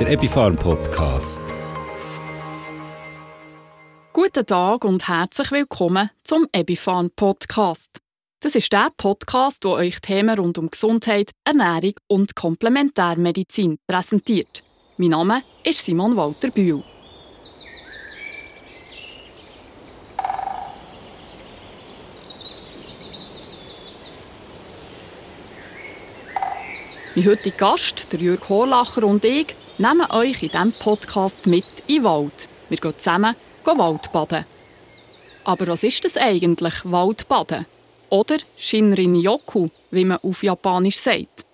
der Epifarm Podcast. Guten Tag und herzlich willkommen zum Epifarm Podcast. Das ist der Podcast, wo euch Themen rund um Gesundheit, Ernährung und Komplementärmedizin präsentiert. Mein Name ist Simon Walter Bühl. Mein heutiger Gast, der Jürg Horlacher und ich, nehmen euch in diesem Podcast mit in den Wald. Wir gehen zusammen Waldbaden. Aber was ist das eigentlich, Waldbaden? Oder Shinrin-yoku, wie man auf Japanisch sagt.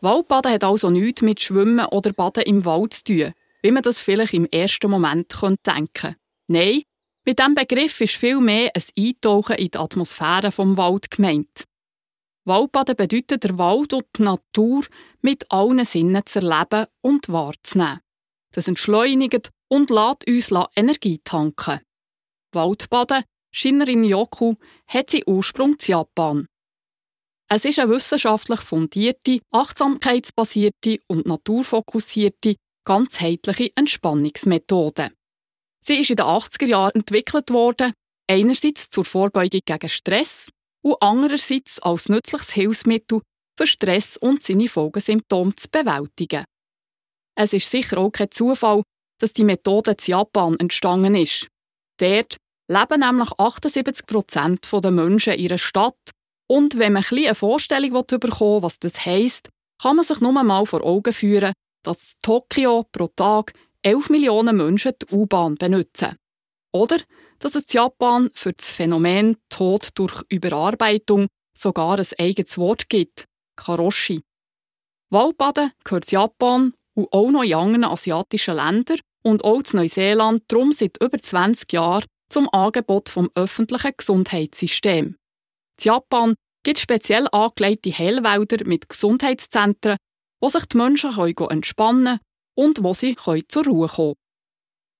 Waldbaden hat also nichts mit Schwimmen oder Baden im Wald zu tun, wie man das vielleicht im ersten Moment denken könnte. Nein, mit diesem Begriff ist viel mehr ein Eintauchen in die Atmosphäre vom Wald gemeint. Waldbaden bedeutet, der Wald und die Natur mit allen Sinnen zu erleben und wahrzunehmen. Das entschleunigt und lässt uns Energie tanken. Waldbaden, Shinrin-yoku, hat seinen Ursprung in Japan. Es ist eine wissenschaftlich fundierte, achtsamkeitsbasierte und naturfokussierte, ganzheitliche Entspannungsmethode. Sie ist in den 80er Jahren entwickelt worden, einerseits zur Vorbeugung gegen Stress und andererseits als nützliches Hilfsmittel für Stress und seine Folgesymptome zu bewältigen. Es ist sicher auch kein Zufall, dass die Methode in Japan entstanden ist. Dort leben nämlich 78 Prozent der Menschen in ihrer Stadt und wenn man ein eine Vorstellung bekommen will, was das heisst, kann man sich nur mal vor Augen führen, dass Tokio pro Tag 11 Millionen Menschen die U-Bahn benutzen. Oder dass es Japan für das Phänomen Tod durch Überarbeitung sogar ein eigenes Wort gibt, Karoshi. Waldbaden gehört Japan und auch noch in anderen asiatischen Ländern und auch zu Neuseeland darum seit über 20 Jahren zum Angebot vom öffentlichen Gesundheitssystems. In Japan gibt es speziell angelegte Heilwälder mit Gesundheitszentren, wo sich die Menschen entspannen können und wo sie zur Ruhe kommen können.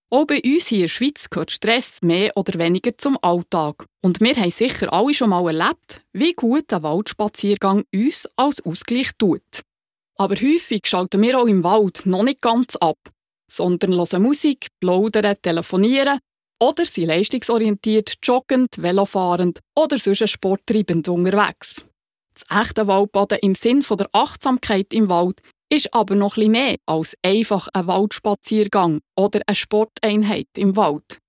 Auch bei uns hier in der Schweiz gehört Stress mehr oder weniger zum Alltag. Und wir haben sicher alle schon mal erlebt, wie gut ein Waldspaziergang uns als Ausgleich tut. Aber häufig schalten wir auch im Wald noch nicht ganz ab, sondern hören Musik, plaudern, telefonieren oder sind leistungsorientiert, joggend, velofahrend oder sonst sporttreibend unterwegs. Das echte Waldbaden im Sinn der Achtsamkeit im Wald ist aber noch etwas mehr als einfach ein Waldspaziergang oder eine Sporteinheit im Wald.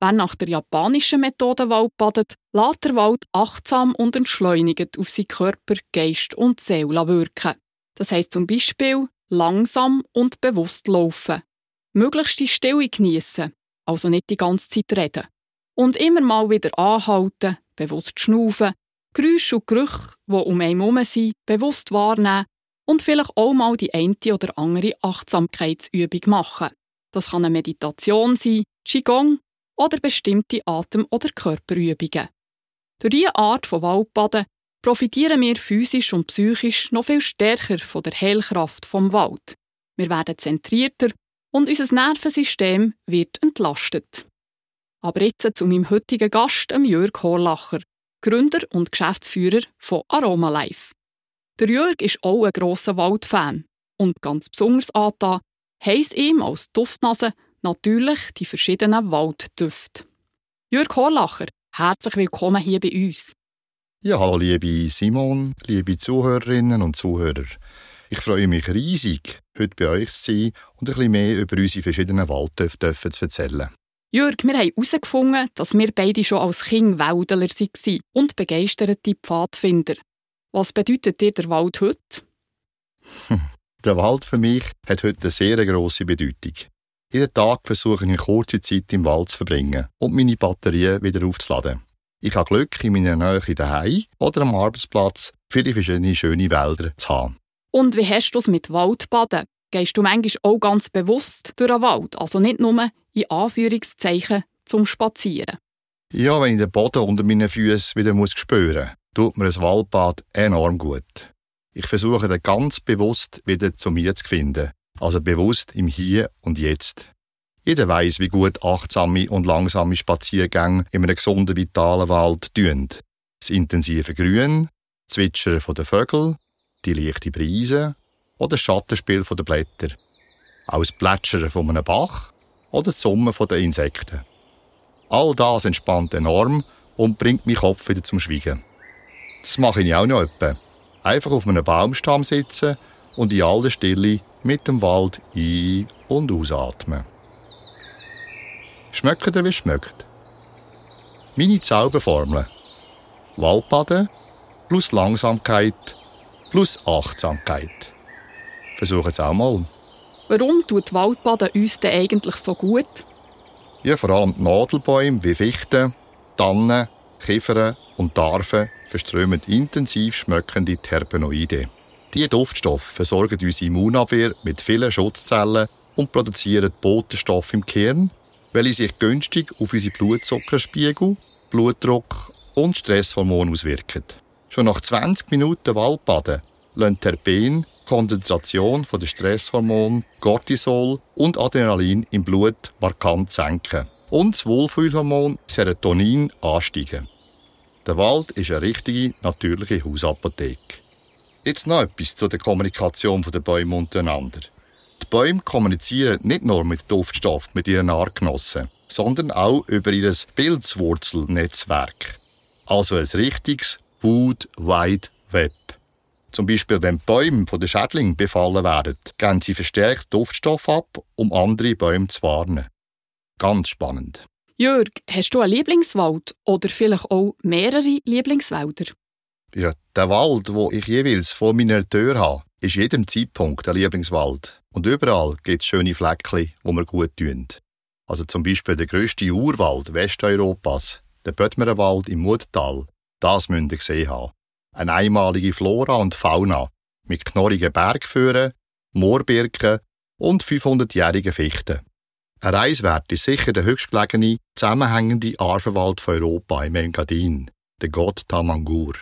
Wer nach der japanischen Methode Wald badet, lässt der Wald achtsam und entschleunigt auf seinen Körper, Geist und Seele wirken. Das heisst zum Beispiel langsam und bewusst laufen, möglichst die Stille genießen, also nicht die ganze Zeit reden, und immer mal wieder anhalten, bewusst schnaufen, Geräusche und Gerüche, die um einen herum sind, bewusst wahrnehmen und vielleicht auch mal die eine oder andere Achtsamkeitsübung machen. Das kann eine Meditation sein, Qigong oder bestimmte Atem- oder Körperübungen. Durch diese Art von Waldbaden profitieren wir physisch und psychisch noch viel stärker von der Heilkraft vom Wald. Wir werden zentrierter und unser Nervensystem wird entlastet. Aber jetzt zu meinem heutigen Gast, Jörg Horlacher, Gründer und Geschäftsführer von Aroma Life. Der Jörg ist auch ein grosser Waldfan. Und ganz besonders angetan heisst ihm als Duftnase natürlich die verschiedenen Walddüfte. Jörg Horlacher, herzlich willkommen hier bei uns. Ja, liebe Simon, liebe Zuhörerinnen und Zuhörer. Ich freue mich riesig, heute bei euch zu sein und ein bisschen mehr über unsere verschiedenen Walddüfte zu erzählen. Jörg, wir haben herausgefunden, dass wir beide schon als Kind Wäldler waren und begeisterte Pfadfinder. Was bedeutet dir der Wald heute? Der Wald für mich hat heute eine sehr grosse Bedeutung. Jeden Tag versuche ich eine kurze Zeit im Wald zu verbringen und meine Batterien wieder aufzuladen. Ich habe Glück, in meiner Nähe daheim oder am Arbeitsplatz viele verschiedene schöne Wälder zu haben. Und wie hast du es mit Waldbaden? Gehst du manchmal auch ganz bewusst durch den Wald, also nicht nur in Anführungszeichen zum Spazieren? Ja, wenn ich den Boden unter meinen Füßen wieder muss spüren muss tut mir ein Waldbad enorm gut. Ich versuche dann ganz bewusst wieder zu mir zu finden, also bewusst im Hier und Jetzt. Jeder weiß, wie gut achtsame und langsame Spaziergänge in einem gesunden, vitalen Wald tun. Das intensive Grün, das Zwitschern der Vögel, die leichte Brise oder das Schattenspiel der Blätter. auch das Plätschern von einem Bach oder das Summen der Insekten. All das entspannt enorm und bringt meinen Kopf wieder zum Schweigen. Das mache ich auch noch etwa. Einfach auf einem Baumstamm sitzen und in aller Stille mit dem Wald ein- und ausatmen. Schmeckt ihr, wie es schmeckt? Meine Zauberformel. Waldbaden plus Langsamkeit plus Achtsamkeit. Versuchen es auch mal. Warum tut Waldbaden uns denn eigentlich so gut? Ja, vor allem die Nadelbäume wie Fichten, Tannen, Kiefern und Tarven verströmen intensiv schmeckende Terpenoide. Diese Duftstoffe versorgen unsere Immunabwehr mit vielen Schutzzellen und produzieren Botenstoffe im Kern, welche sich günstig auf unsere Blutzuckerspiegel, Blutdruck und Stresshormone auswirken. Schon nach 20 Minuten Waldbaden lassen Terpen Konzentration der Stresshormone Cortisol und Adrenalin im Blut markant senken und das Wohlfühlhormon Serotonin ansteigen. Der Wald ist eine richtige, natürliche Hausapotheke. Jetzt noch etwas zu der Kommunikation der Bäume untereinander. Die Bäume kommunizieren nicht nur mit Duftstoff mit ihren Artgenossen, sondern auch über ihr Pilzwurzelnetzwerk. Also ein richtiges Wood Wide Web. Zum Beispiel, wenn Bäume von den Schädlingen befallen werden, geben sie verstärkt Duftstoff ab, um andere Bäume zu warnen. Ganz spannend. Jörg, hast du einen Lieblingswald oder vielleicht auch mehrere Lieblingswälder? Ja, der Wald, wo ich jeweils vor meiner Tür habe, ist jedem Zeitpunkt ein Lieblingswald. Und überall gibt es schöne Fleckchen, wo mir gut tun. Also zum Beispiel der grösste Urwald Westeuropas, der Böttmerwald im Muttal, das müsst ihr gesehen haben. Eine einmalige Flora und Fauna mit knorrigen Bergführen, Moorbirken und 500-jährigen Fichten. Ein Reiswert ist sicher der höchstgelegene, zusammenhängende Arvenwald von Europa im Engadin, der Gott Tamangur.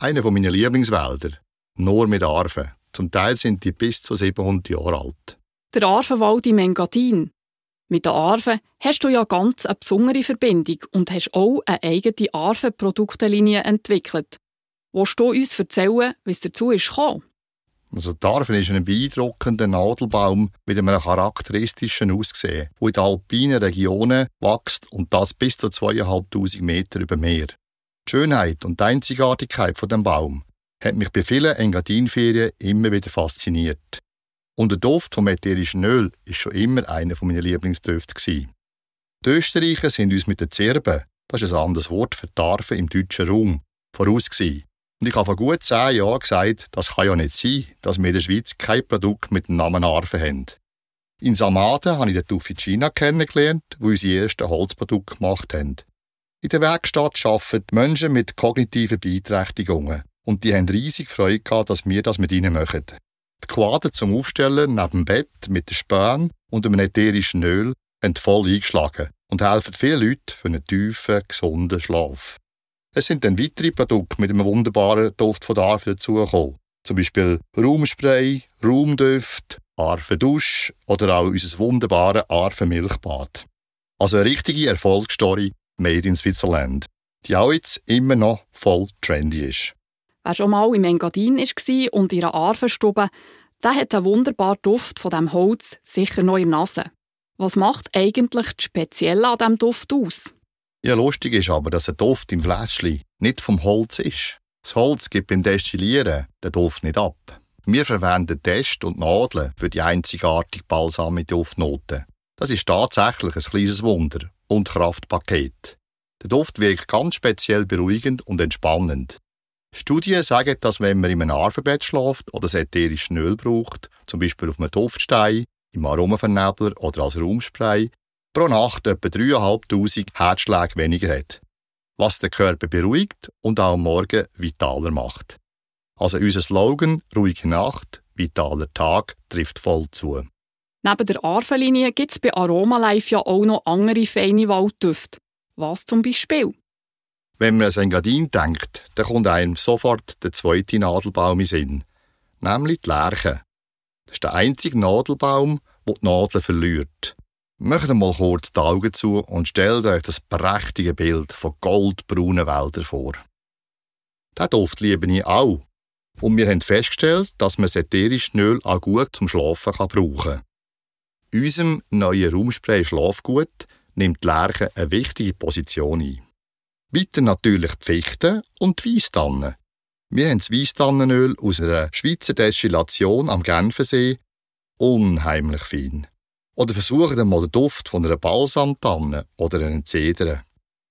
Einer meiner Lieblingswälder, nur mit Arven. Zum Teil sind die bis zu 700 Jahre alt. Der Arvenwald im Engadin. Mit den Arven hast du ja ganz eine besondere Verbindung und hast auch eine eigene Arven-Produktenlinie entwickelt. Willst du uns erzählen, wie es dazu ist gekommen? Also Darfen ist ein beeindruckender Nadelbaum mit einem charakteristischen Aussehen, der in alpinen Regionen wächst und das bis zu 2500 Meter über Meer. Die Schönheit und die Einzigartigkeit von dem Baum hat mich bei vielen Engadinferien immer wieder fasziniert. Und der Duft vom ätherischen Öl ist schon immer einer meiner Lieblingsdüfte. Die Österreicher sind uns mit den Zirben, das ist ein anderes Wort für Tarfen im deutschen Raum, voraus gewesen. Und ich habe vor gut zehn Jahren gesagt, das kann ja nicht sein, dass wir in der Schweiz kein Produkt mit dem Namen Arve haben. In Samaden habe ich den Tufficina kennengelernt, wo unsere ersten Holzprodukte gemacht haben. In der Werkstatt arbeiten Menschen mit kognitiven Beeinträchtigungen und die haben riesig Freude gehabt, dass wir das mit ihnen machen. Die Quader zum Aufstellen neben dem Bett mit den Spänen und einem ätherischen Öl haben voll eingeschlagen und helfen vielen Leuten für einen tiefen, gesunden Schlaf. Es sind dann weitere Produkte mit einem wunderbaren Duft von der Arfe dazugekommen. Zum Beispiel Raumspray, Raumduft, Arfe Dusch oder auch unser wunderbares Arfe Milchbad. Also eine richtige Erfolgsstory made in Switzerland, die auch jetzt immer noch voll trendy ist. Wer schon mal im Engadin war und in einer Arvenstube, der hat einen wunderbaren Duft von dem Holz sicher noch in der Nase. Was macht eigentlich das Spezielle an diesem Duft aus? Ja, lustig ist aber, dass der Duft im Fläschchen nicht vom Holz ist. Das Holz gibt beim Destillieren den Duft nicht ab. Wir verwenden Test und Nadeln für die einzigartig balsame Duftnoten. Das ist tatsächlich ein kleines Wunder und Kraftpaket. Der Duft wirkt ganz speziell beruhigend und entspannend. Studien sagen, dass wenn man in einem Arvenbett schläft oder ätherisches Öl braucht, zum Beispiel auf einem Duftstein, im Aromavernebler oder als Raumspray, pro Nacht etwa 3'500 Herzschläge weniger hat. Was den Körper beruhigt und auch am Morgen vitaler macht. Also unser Slogan «Ruhige Nacht, vitaler Tag» trifft voll zu. Neben der Arvenlinie gibt es bei Aromalife ja auch noch andere feine Walddüfte. Was zum Beispiel? Wenn man an Engadin denkt, dann kommt einem sofort der zweite Nadelbaum in Sinn, nämlich die Lerche. Das ist der einzige Nadelbaum, der die Nadeln verliert. Macht mal kurz die Augen zu und stellt euch das prächtige Bild von goldbraunen Wäldern vor. Diesen Duft liebe ich auch. Und wir haben festgestellt, dass man das ätherische Öl auch gut zum Schlafen brauchen kann. Unserem neuen Raumspray Schlafgut nimmt die Lerche eine wichtige Position ein. Weiter natürlich die Fichten und die Weisstannen. Wir haben das Weisstannenöl aus einer Schweizer Destillation am Genfensee. Unheimlich fein. Oder versuchen mal den Duft von einer Balsamtanne oder einer Zeder.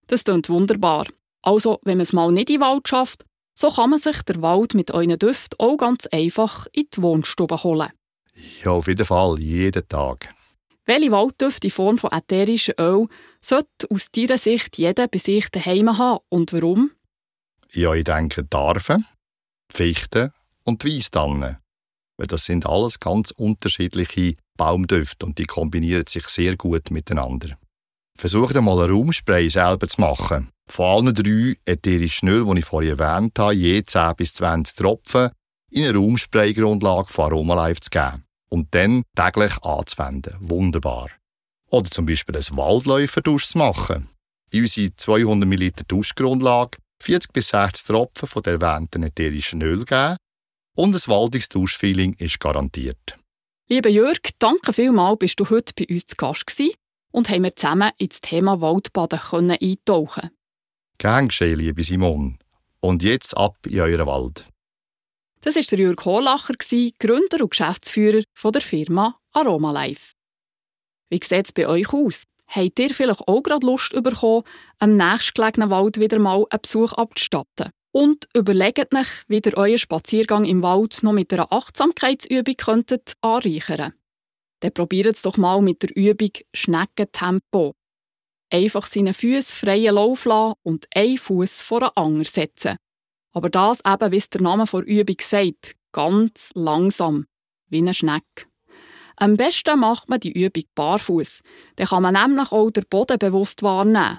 Das klingt wunderbar. Also, wenn man es mal nicht in den Wald schafft, so kann man sich der Wald mit euren Düften auch ganz einfach in die Wohnstube holen. Ja, auf jeden Fall, jeden Tag. Welche Walddüfte in Form von ätherischem Öl sollte aus deiner Sicht jeder bei sich daheim haben und warum? Ja, ich denke die Fichten und die Weisstannen. Weil das sind alles ganz unterschiedliche Baumdüfte und die kombinieren sich sehr gut miteinander. Versucht einmal ein Raumspray selber zu machen. Von allen drei ätherischen Öl, die ich vorhin erwähnt habe, je 10 bis 20 Tropfen in eine Raumspray-Grundlage von Aromalife zu geben und dann täglich anzuwenden. Wunderbar. Oder zum Beispiel ein Waldläuferdusch zu machen. In unsere 200 ml Duschgrundlage 40 bis 60 Tropfen von der erwähnten ätherischen Öl geben und ein waldiges Duschfeeling ist garantiert. Lieber Jörg, danke vielmals, bist du heute bei uns zu Gast gewesen und haben wir zusammen ins Thema Waldbaden können eintauchen Gern geschehen, liebe Simon. Und jetzt ab in euren Wald. Das war der Jörg Hohlacher, Gründer und Geschäftsführer der Firma Aromalife. Wie sieht es bei euch aus? Habt ihr vielleicht auch gerade Lust bekommen, am nächstgelegenen Wald wieder mal einen Besuch abzustatten? Und überlegt euch, wie ihr euren Spaziergang im Wald noch mit einer Achtsamkeitsübung könntet anreichern Dann probiert es doch mal mit der Übung Schneckentempo. Einfach seine Füße freien Lauf lassen und einen Fuß vor den anderen setzen. Aber das eben, wie es der Name der Übung sagt, ganz langsam, wie eine Schnecke. Am besten macht man die Übung barfuß. Dann kann man nämlich auch den Boden bewusst wahrnehmen.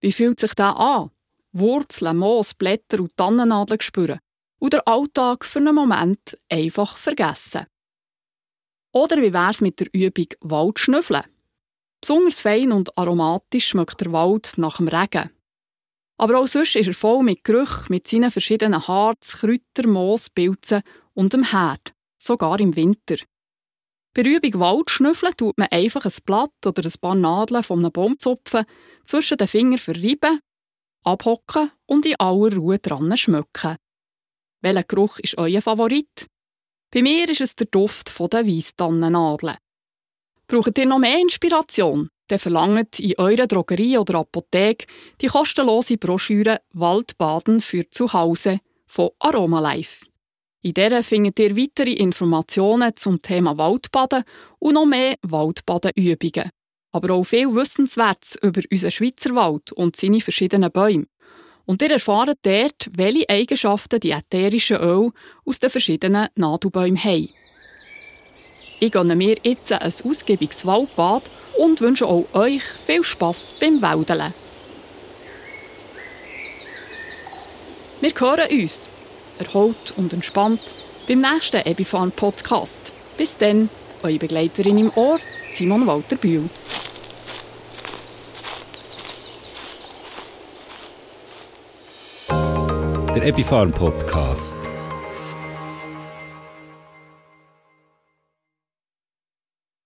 Wie fühlt sich das an? Wurzeln, Moos, Blätter und Tannennadeln spüren. Und den Alltag für einen Moment einfach vergessen. Oder wie wäre es mit der Übung Waldschnüffeln? Besonders fein und aromatisch schmeckt der Wald nach dem Regen. Aber auch sonst ist er voll mit Gerüchen, mit seinen verschiedenen Harz, Kräuter, Moos, Pilzen und dem Herd, sogar im Winter. Bei der Übung Waldschnüffeln tut man einfach ein Blatt oder ein paar Nadeln von einem Baumzupfen zwischen den Fingern verreiben, abhocken und in aller Ruhe dran schmücken. Welcher Geruch ist euer Favorit? Bei mir ist es der Duft der Weisstannennadeln. Braucht ihr noch mehr Inspiration? dann verlangt in eurer Drogerie oder Apotheke die kostenlose Broschüre Waldbaden für zu Hause von Aromalife. In der findet ihr weitere Informationen zum Thema Waldbaden und noch mehr Waldbadenübungen. Aber auch viel Wissenswertes über unseren Schweizer Wald und seine verschiedenen Bäume. Und ihr erfahrt dort, welche Eigenschaften die ätherischen Öle aus den verschiedenen Nadelbäumen haben. Ich gönne mir jetzt ein ausgiebiges Waldbad und wünsche auch euch viel Spass beim Wäldern. Wir hören uns, erholt und entspannt, beim nächsten Ebifan Podcast. Bis dann, eure Begleiterin im Ohr, Simon Walter Bühl. Der Epifarm Podcast.